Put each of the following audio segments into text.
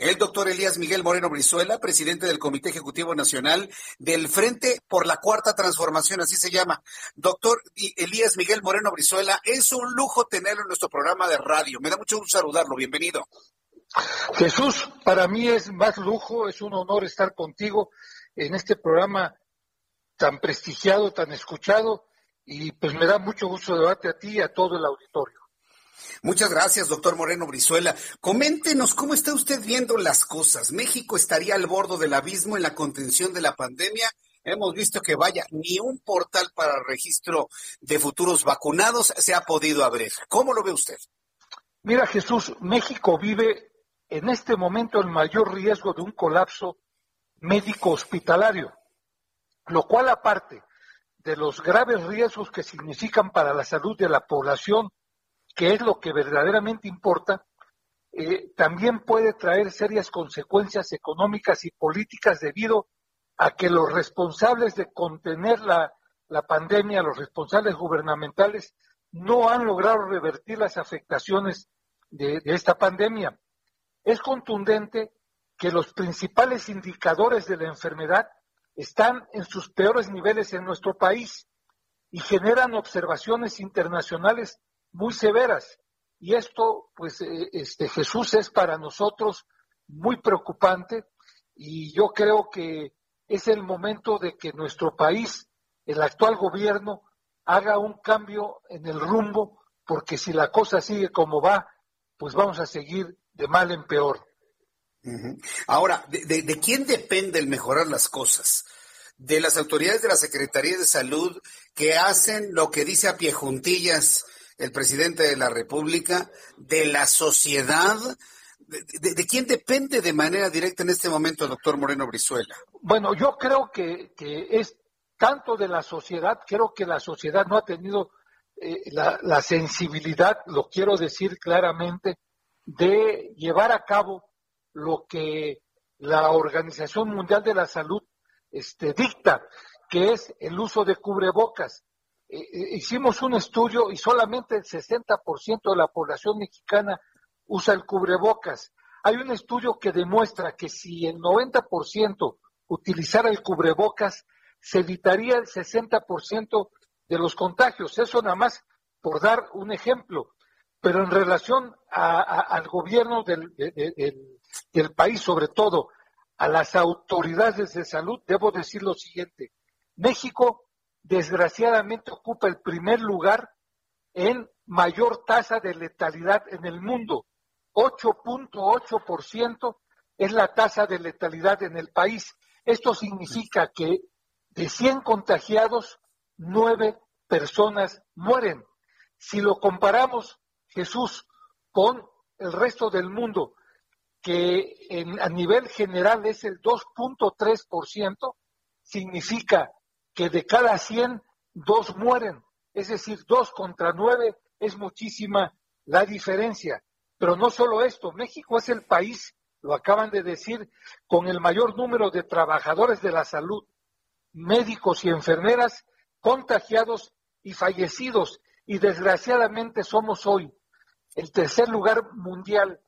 El doctor Elías Miguel Moreno Brizuela, presidente del Comité Ejecutivo Nacional del Frente por la Cuarta Transformación, así se llama. Doctor Elías Miguel Moreno Brizuela, es un lujo tenerlo en nuestro programa de radio. Me da mucho gusto saludarlo. Bienvenido. Jesús, para mí es más lujo, es un honor estar contigo en este programa tan prestigiado, tan escuchado, y pues me da mucho gusto debate a ti y a todo el auditorio. Muchas gracias, doctor Moreno Brizuela. Coméntenos cómo está usted viendo las cosas. ¿México estaría al borde del abismo en la contención de la pandemia? Hemos visto que vaya, ni un portal para registro de futuros vacunados se ha podido abrir. ¿Cómo lo ve usted? Mira, Jesús, México vive en este momento el mayor riesgo de un colapso médico hospitalario, lo cual aparte de los graves riesgos que significan para la salud de la población, que es lo que verdaderamente importa, eh, también puede traer serias consecuencias económicas y políticas debido a que los responsables de contener la, pandemia, los responsables gubernamentales, no han logrado revertir las afectaciones de esta pandemia. Es contundente que los principales indicadores de la enfermedad están en sus peores niveles en nuestro país y generan observaciones internacionales muy severas. Y esto, pues, eh, este Jesús es para nosotros muy preocupante y yo creo que es el momento de que nuestro país, el actual gobierno, haga un cambio en el rumbo, porque si la cosa sigue como va, pues vamos a seguir de mal en peor. Ahora, ¿de, quién depende el mejorar las cosas? ¿De las autoridades de la Secretaría de Salud que hacen lo que dice a pie juntillas el presidente de la República? ¿De la sociedad? ¿De, quién depende de manera directa en este momento, doctor Moreno Brizuela? Bueno, yo creo que, es tanto de la sociedad, creo que la sociedad no ha tenido eh, la sensibilidad, lo quiero decir claramente, de llevar a cabo lo que la Organización Mundial de la Salud este, dicta, que es el uso de cubrebocas. Eh, eh, hicimos un estudio y solamente el 60% de la población mexicana usa el cubrebocas. Hay un estudio que demuestra que si el 90% utilizara el cubrebocas, se evitaría el 60% de los contagios. Eso nada más por dar un ejemplo. Pero en relación al gobierno del, del país, sobre todo a las autoridades de salud, debo decir lo siguiente. México, desgraciadamente, ocupa el primer lugar en mayor tasa de letalidad en el mundo. 8.8% es la tasa de letalidad en el país. Esto significa que de 100 contagiados, 9 personas mueren. Si lo comparamos Jesús con el resto del mundo, que a nivel general es el 2.3%, significa que de cada 100, dos mueren. Es decir, dos contra nueve es muchísima la diferencia. Pero no solo esto, México es el país, lo acaban de decir, con el mayor número de trabajadores de la salud, médicos y enfermeras contagiados y fallecidos. Y desgraciadamente somos hoy el tercer lugar mundial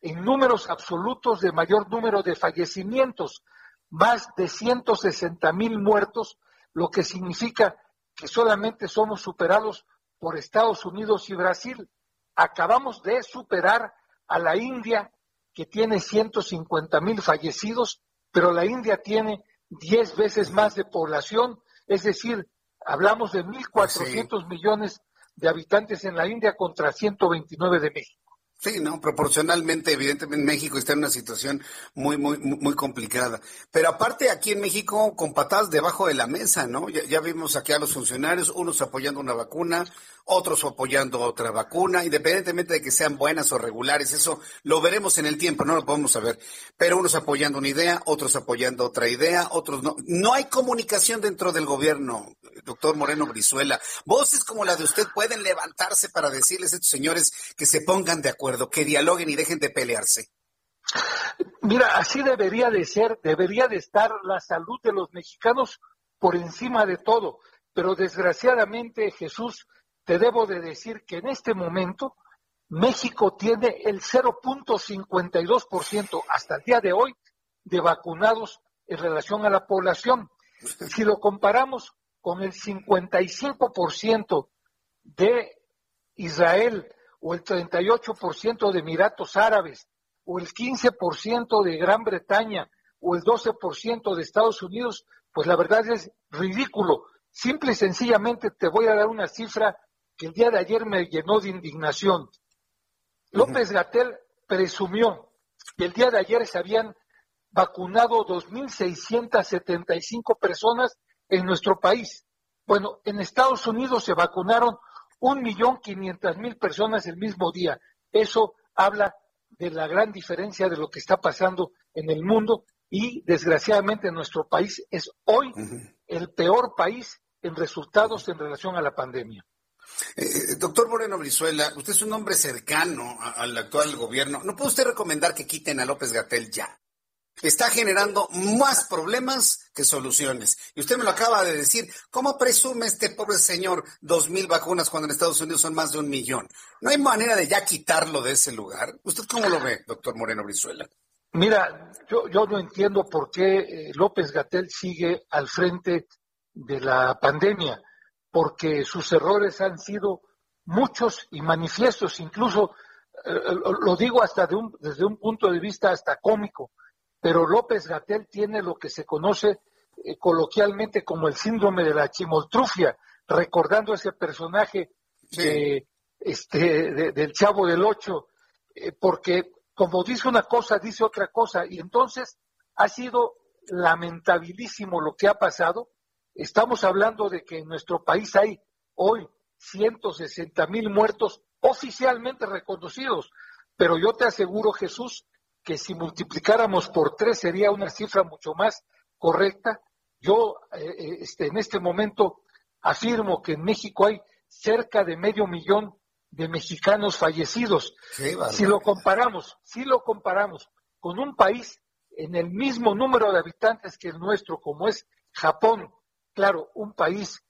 en números absolutos de mayor número de fallecimientos, más de 160 mil muertos, lo que significa que solamente somos superados por Estados Unidos y Brasil. Acabamos de superar a la India, que tiene 150 mil fallecidos, pero la India tiene 10 veces más de población, es decir, hablamos de 1.400 millones de habitantes en la India contra 129 de México. Sí, no, proporcionalmente, evidentemente México está en una situación muy, muy, muy complicada. Pero aparte aquí en México, con patadas debajo de la mesa, ¿no? Ya, ya vimos aquí a los funcionarios, unos apoyando una vacuna, otros apoyando otra vacuna, independientemente de que sean buenas o regulares, eso lo veremos en el tiempo, no lo podemos saber. Pero unos apoyando una idea, otros apoyando otra idea, otros no. No hay comunicación dentro del gobierno, doctor Moreno Brizuela. Voces como la de usted pueden levantarse para decirles a estos señores que se pongan de acuerdo, que dialoguen y dejen de pelearse. Mira, así debería de ser, debería de estar la salud de los mexicanos por encima de todo. Pero desgraciadamente, Jesús, te debo de decir que en este momento México tiene el 0.52% hasta el día de hoy de vacunados en relación a la población. Si lo comparamos con el 55% de Israel o el 38% de Emiratos Árabes o el 15% de Gran Bretaña o el 12% de Estados Unidos, pues la verdad es ridículo. Simple y sencillamente te voy a dar una cifra que el día de ayer me llenó de indignación. López Gatel presumió que el día de ayer se habían vacunado 2.675 personas en nuestro país. Bueno, en Estados Unidos se vacunaron 1.500.000 personas el mismo día. Eso habla de la gran diferencia de lo que está pasando en el mundo y desgraciadamente nuestro país es hoy el peor país en resultados en relación a la pandemia. Eh, doctor Moreno Brizuela, usted es un hombre cercano al actual gobierno. ¿No puede usted recomendar que quiten a López Gatel ya? Está generando más problemas que soluciones. Y usted me lo acaba de decir. ¿Cómo presume este pobre señor dos mil vacunas cuando en Estados Unidos son más de un millón? ¿No hay manera de ya quitarlo de ese lugar? ¿Usted cómo lo ve, doctor Moreno Brizuela? Mira, yo, no entiendo por qué eh, López Gatel sigue al frente de la pandemia porque sus errores han sido muchos y manifiestos, incluso eh, eh, lo digo hasta de un, desde un punto de vista hasta cómico, pero López Gatel tiene lo que se conoce eh, coloquialmente como el síndrome de la chimoltrufia, recordando ese personaje este, del Chavo del Ocho, porque como dice una cosa, dice otra cosa, y entonces ha sido lamentabilísimo lo que ha pasado, Estamos hablando de que en nuestro país hay hoy 160 mil muertos oficialmente reconocidos, pero yo te aseguro, Jesús, que si multiplicáramos por tres sería una cifra mucho más correcta. Yo eh, eh, este, en este momento afirmo que en México hay cerca de medio millón de mexicanos fallecidos. si lo comparamos, si lo comparamos con un país en el mismo número de habitantes que el nuestro, como es Japón, Claro, un país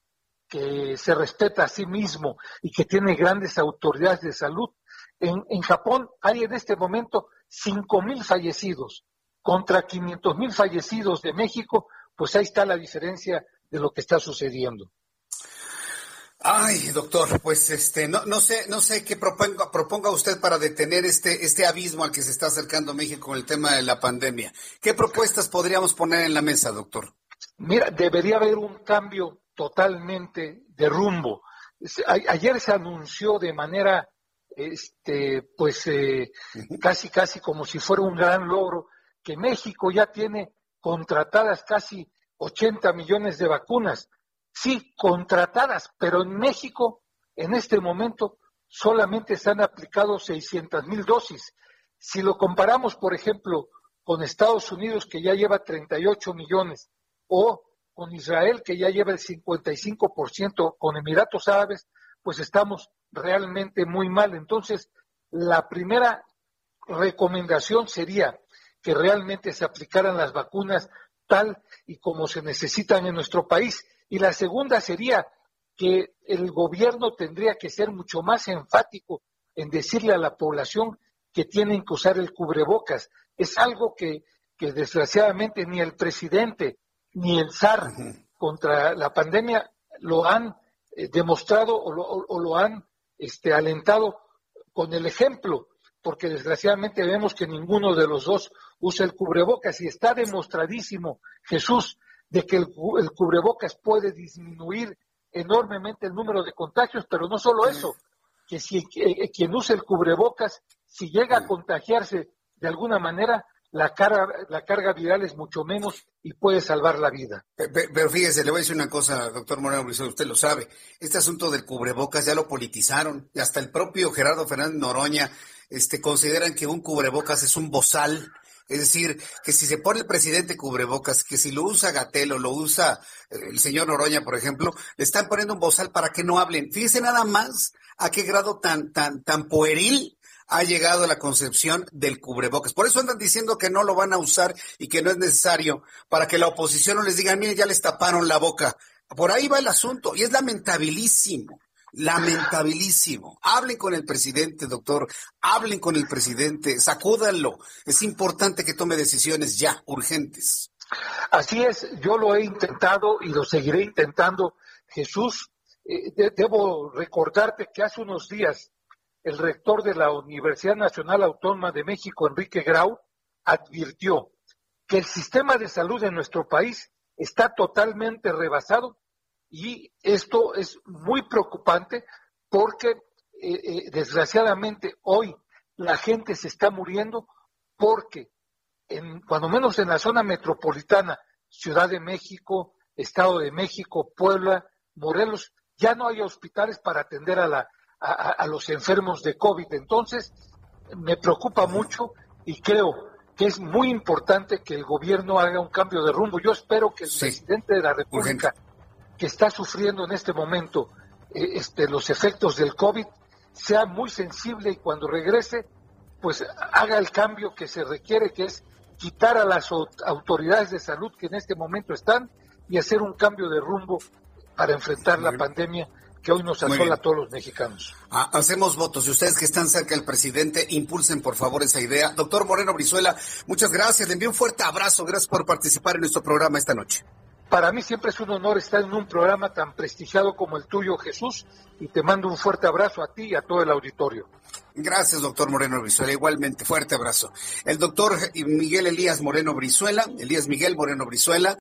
que se respeta a sí mismo y que tiene grandes autoridades de salud. En, Japón hay en este momento 5.000 fallecidos contra 500.000 fallecidos de México, pues ahí está la diferencia de lo que está sucediendo. Ay, doctor, pues este, no, no sé, no sé qué proponga, proponga usted para detener este, este abismo al que se está acercando México con el tema de la pandemia. ¿Qué propuestas podríamos poner en la mesa, doctor? Mira, debería haber un cambio totalmente de rumbo. Ayer se anunció de manera, este, pues, eh, casi, casi como si fuera un gran logro, que México ya tiene contratadas casi 80 millones de vacunas. Sí, contratadas, pero en México, en este momento, solamente se han aplicado 600 mil dosis. Si lo comparamos, por ejemplo, con Estados Unidos, que ya lleva 38 millones, o con Israel, que ya lleva el 55%, con Emiratos Árabes, pues estamos realmente muy mal. Entonces, la primera recomendación sería que realmente se aplicaran las vacunas tal y como se necesitan en nuestro país. Y la segunda sería que el gobierno tendría que ser mucho más enfático en decirle a la población que tienen que usar el cubrebocas. Es algo que, que desgraciadamente ni el presidente ni el SAR contra la pandemia lo han eh, demostrado o lo, han este, alentado con el ejemplo, porque desgraciadamente vemos que ninguno de los dos usa el cubrebocas y está demostradísimo, Jesús, de que el, cubrebocas puede disminuir enormemente el número de contagios, pero no solo eso, que si eh, quien usa el cubrebocas si llega a contagiarse de alguna manera, la carga, la carga viral es mucho menos y puede salvar la vida. Pero, fíjese, le voy a decir una cosa, doctor Moreno usted lo sabe. Este asunto del cubrebocas ya lo politizaron y hasta el propio Gerardo Fernández Noroña este, consideran que un cubrebocas es un bozal. Es decir, que si se pone el presidente cubrebocas, que si lo usa Gatel o lo usa eh, el señor Noroña, por ejemplo, le están poniendo un bozal para que no hablen. Fíjese nada más a qué grado tan, tan, tan pueril ha llegado la concepción del cubrebocas. Por eso andan diciendo que no lo van a usar y que no es necesario para que la oposición no les diga, mire, ya les taparon la boca. Por ahí va el asunto y es lamentabilísimo, lamentabilísimo. Hablen con el presidente, doctor, hablen con el presidente, sacúdanlo. Es importante que tome decisiones ya, urgentes. Así es, yo lo he intentado y lo seguiré intentando. Jesús, eh, debo recordarte que hace unos días el rector de la Universidad Nacional Autónoma de México, Enrique Grau, advirtió que el sistema de salud en nuestro país está totalmente rebasado y esto es muy preocupante porque eh, eh, desgraciadamente hoy la gente se está muriendo porque en, cuando menos en la zona metropolitana, Ciudad de México, Estado de México, Puebla, Morelos, ya no hay hospitales para atender a la a, los enfermos de COVID. Entonces, me preocupa mucho y creo que es muy importante que el gobierno haga un cambio de rumbo. Yo espero que el presidente de la República, que está sufriendo en este momento eh, este, los efectos del COVID, sea muy sensible y cuando regrese, pues haga el cambio que se requiere, que es quitar a las autoridades de salud que en este momento están y hacer un cambio de rumbo para enfrentar la pandemia que hoy nos asola a todos los mexicanos. Ah, hacemos votos y ustedes que están cerca del presidente, impulsen por favor esa idea. Doctor Moreno Brizuela, muchas gracias. Le envío un fuerte abrazo. Gracias por participar en nuestro programa esta noche. Para mí siempre es un honor estar en un programa tan prestigiado como el tuyo, Jesús, y te mando un fuerte abrazo a ti y a todo el auditorio. Gracias, doctor Moreno Brizuela. Igualmente, fuerte abrazo. El doctor Miguel Elías Moreno Brizuela, Elías Miguel Moreno Brizuela,